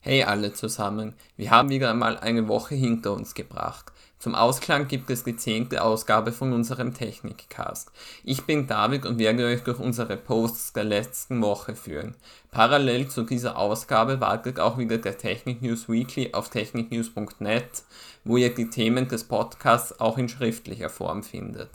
Hey alle zusammen, wir haben wieder einmal eine Woche hinter uns gebracht. Zum Ausklang gibt es die zehnte Ausgabe von unserem Technikcast. Ich bin David und werde euch durch unsere Posts der letzten Woche führen. Parallel zu dieser Ausgabe wartet auch wieder der Technik News Weekly auf techniknews.net, wo ihr die Themen des Podcasts auch in schriftlicher Form findet.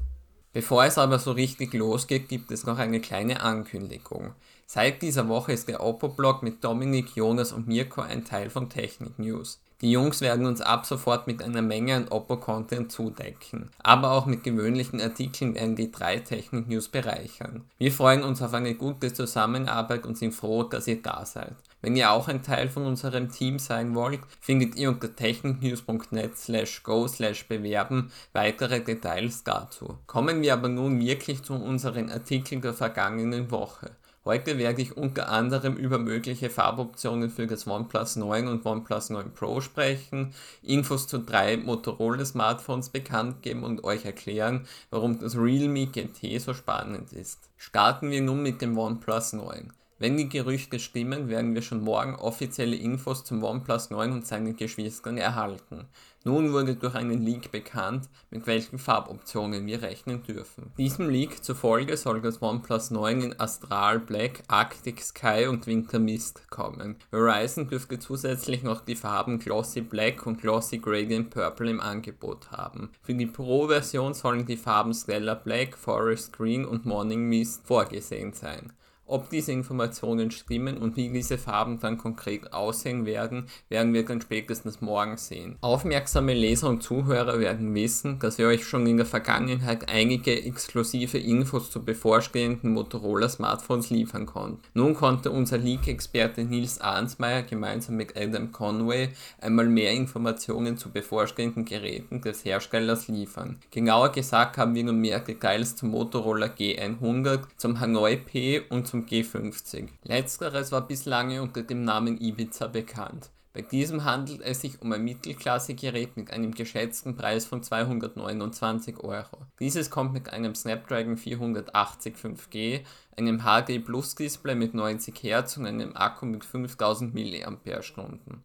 Bevor es aber so richtig losgeht, gibt es noch eine kleine Ankündigung. Seit dieser Woche ist der Oppo-Blog mit Dominik, Jonas und Mirko ein Teil von Technik News. Die Jungs werden uns ab sofort mit einer Menge an Oppo-Content zudecken. Aber auch mit gewöhnlichen Artikeln werden die drei Technik News bereichern. Wir freuen uns auf eine gute Zusammenarbeit und sind froh, dass ihr da seid. Wenn ihr auch ein Teil von unserem Team sein wollt, findet ihr unter techniknews.net slash go slash bewerben weitere Details dazu. Kommen wir aber nun wirklich zu unseren Artikeln der vergangenen Woche. Heute werde ich unter anderem über mögliche Farboptionen für das OnePlus 9 und OnePlus 9 Pro sprechen, Infos zu drei Motorola Smartphones bekannt geben und euch erklären, warum das Realme GT so spannend ist. Starten wir nun mit dem OnePlus 9. Wenn die Gerüchte stimmen, werden wir schon morgen offizielle Infos zum OnePlus 9 und seinen Geschwistern erhalten. Nun wurde durch einen Leak bekannt, mit welchen Farboptionen wir rechnen dürfen. Diesem Leak zufolge soll das OnePlus 9 in Astral Black, Arctic Sky und Winter Mist kommen. Verizon dürfte zusätzlich noch die Farben Glossy Black und Glossy Gradient Purple im Angebot haben. Für die Pro-Version sollen die Farben Stellar Black, Forest Green und Morning Mist vorgesehen sein. Ob diese Informationen stimmen und wie diese Farben dann konkret aussehen werden, werden wir dann spätestens morgen sehen. Aufmerksame Leser und Zuhörer werden wissen, dass wir euch schon in der Vergangenheit einige exklusive Infos zu bevorstehenden Motorola Smartphones liefern konnten. Nun konnte unser Leak-Experte Nils Arnsmeier gemeinsam mit Adam Conway einmal mehr Informationen zu bevorstehenden Geräten des Herstellers liefern. Genauer gesagt haben wir nun mehr Details zum Motorola G100, zum Hanoi P und zum G50. Letzteres war bislang unter dem Namen Ibiza bekannt. Bei diesem handelt es sich um ein Mittelklasse-Gerät mit einem geschätzten Preis von 229 Euro. Dieses kommt mit einem Snapdragon 480 5G, einem HD Plus Display mit 90 Hz und einem Akku mit 5000 mAh.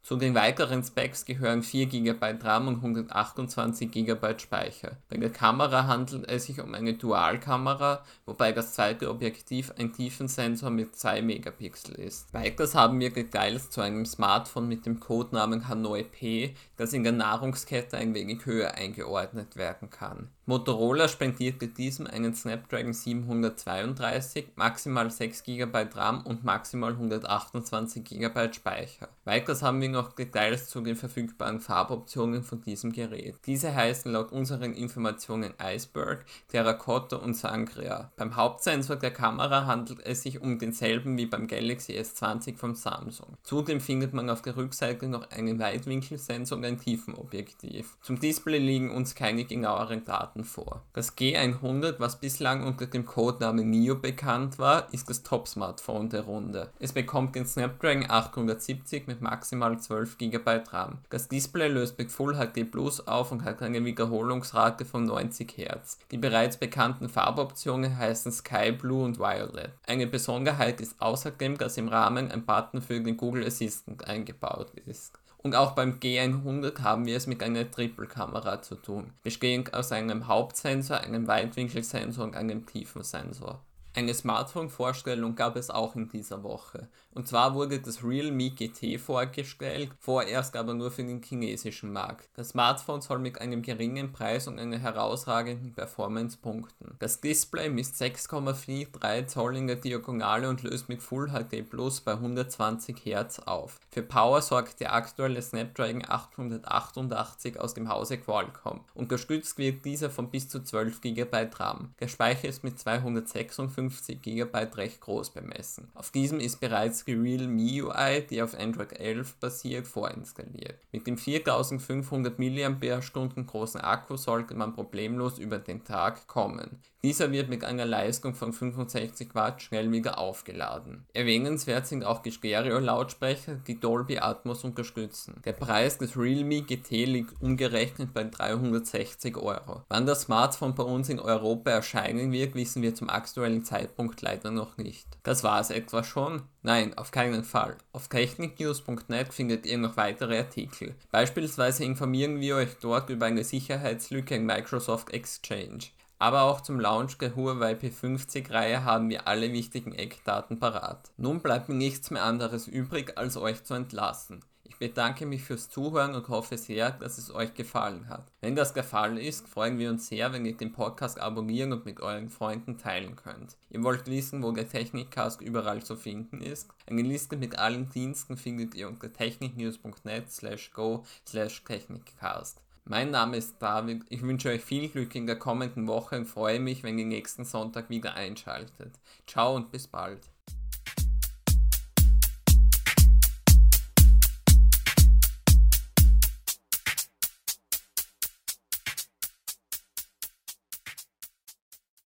Zu den weiteren Specs gehören 4 GB RAM und 128 GB Speicher. Bei der Kamera handelt es sich um eine Dualkamera, wobei das zweite Objektiv ein Tiefensensor mit 2 Megapixel ist. Weiters haben wir Details zu einem Smartphone mit dem Codenamen Hanoi P, das in der Nahrungskette ein wenig höher eingeordnet werden kann. Motorola spendierte diesem einen Snapdragon 732, maximal 6 GB RAM und maximal 128 GB Speicher. Weiters haben wir noch Details zu den verfügbaren Farboptionen von diesem Gerät. Diese heißen laut unseren Informationen Iceberg, Terracotta und Sangria. Beim Hauptsensor der Kamera handelt es sich um denselben wie beim Galaxy S20 von Samsung. Zudem findet man auf der Rückseite noch einen Weitwinkelsensor und ein Tiefenobjektiv. Zum Display liegen uns keine genaueren Daten Daten vor. Das G100, was bislang unter dem Codenamen Nio bekannt war, ist das Top-Smartphone der Runde. Es bekommt den Snapdragon 870 mit maximal 12 GB RAM. Das Display löst mit Full HD Plus auf und hat eine Wiederholungsrate von 90 Hz. Die bereits bekannten Farboptionen heißen Sky Blue und Violet. Eine Besonderheit ist außerdem, dass im Rahmen ein Button für den Google Assistant eingebaut ist. Und auch beim G100 haben wir es mit einer Triple-Kamera zu tun, bestehend aus einem Hauptsensor, einem Weitwinkelsensor und einem Tiefensensor. Eine Smartphone-Vorstellung gab es auch in dieser Woche. Und zwar wurde das Realme GT vorgestellt, vorerst aber nur für den chinesischen Markt. Das Smartphone soll mit einem geringen Preis und einer herausragenden Performance punkten. Das Display misst 6,43 Zoll in der Diagonale und löst mit Full HD Plus bei 120 Hz auf. Für Power sorgt der aktuelle Snapdragon 888 aus dem Hause Qualcomm. Unterstützt wird dieser von bis zu 12 GB RAM. Der Speicher ist mit 256 GB recht groß bemessen. Auf diesem ist bereits die Realme UI, die auf Android 11 basiert, vorinstalliert. Mit dem 4500 mAh großen Akku sollte man problemlos über den Tag kommen. Dieser wird mit einer Leistung von 65 Watt schnell wieder aufgeladen. Erwähnenswert sind auch die Stereo-Lautsprecher, die Dolby Atmos unterstützen. Der Preis des Realme GT liegt umgerechnet bei 360 Euro. Wann das Smartphone bei uns in Europa erscheinen wird, wissen wir zum aktuellen Zeitpunkt leider noch nicht. Das war es etwa schon? Nein, auf keinen Fall. Auf techniknews.net findet ihr noch weitere Artikel. Beispielsweise informieren wir euch dort über eine Sicherheitslücke in Microsoft Exchange. Aber auch zum Launch der Huawei P50-Reihe haben wir alle wichtigen Eckdaten parat. Nun bleibt mir nichts mehr anderes übrig, als euch zu entlassen. Ich bedanke mich fürs Zuhören und hoffe sehr, dass es euch gefallen hat. Wenn das der Fall ist, freuen wir uns sehr, wenn ihr den Podcast abonnieren und mit euren Freunden teilen könnt. Ihr wollt wissen, wo der Technikcast überall zu finden ist? Eine Liste mit allen Diensten findet ihr unter techniknews.net slash go slash technikcast. Mein Name ist David. Ich wünsche euch viel Glück in der kommenden Woche und freue mich, wenn ihr nächsten Sonntag wieder einschaltet. Ciao und bis bald.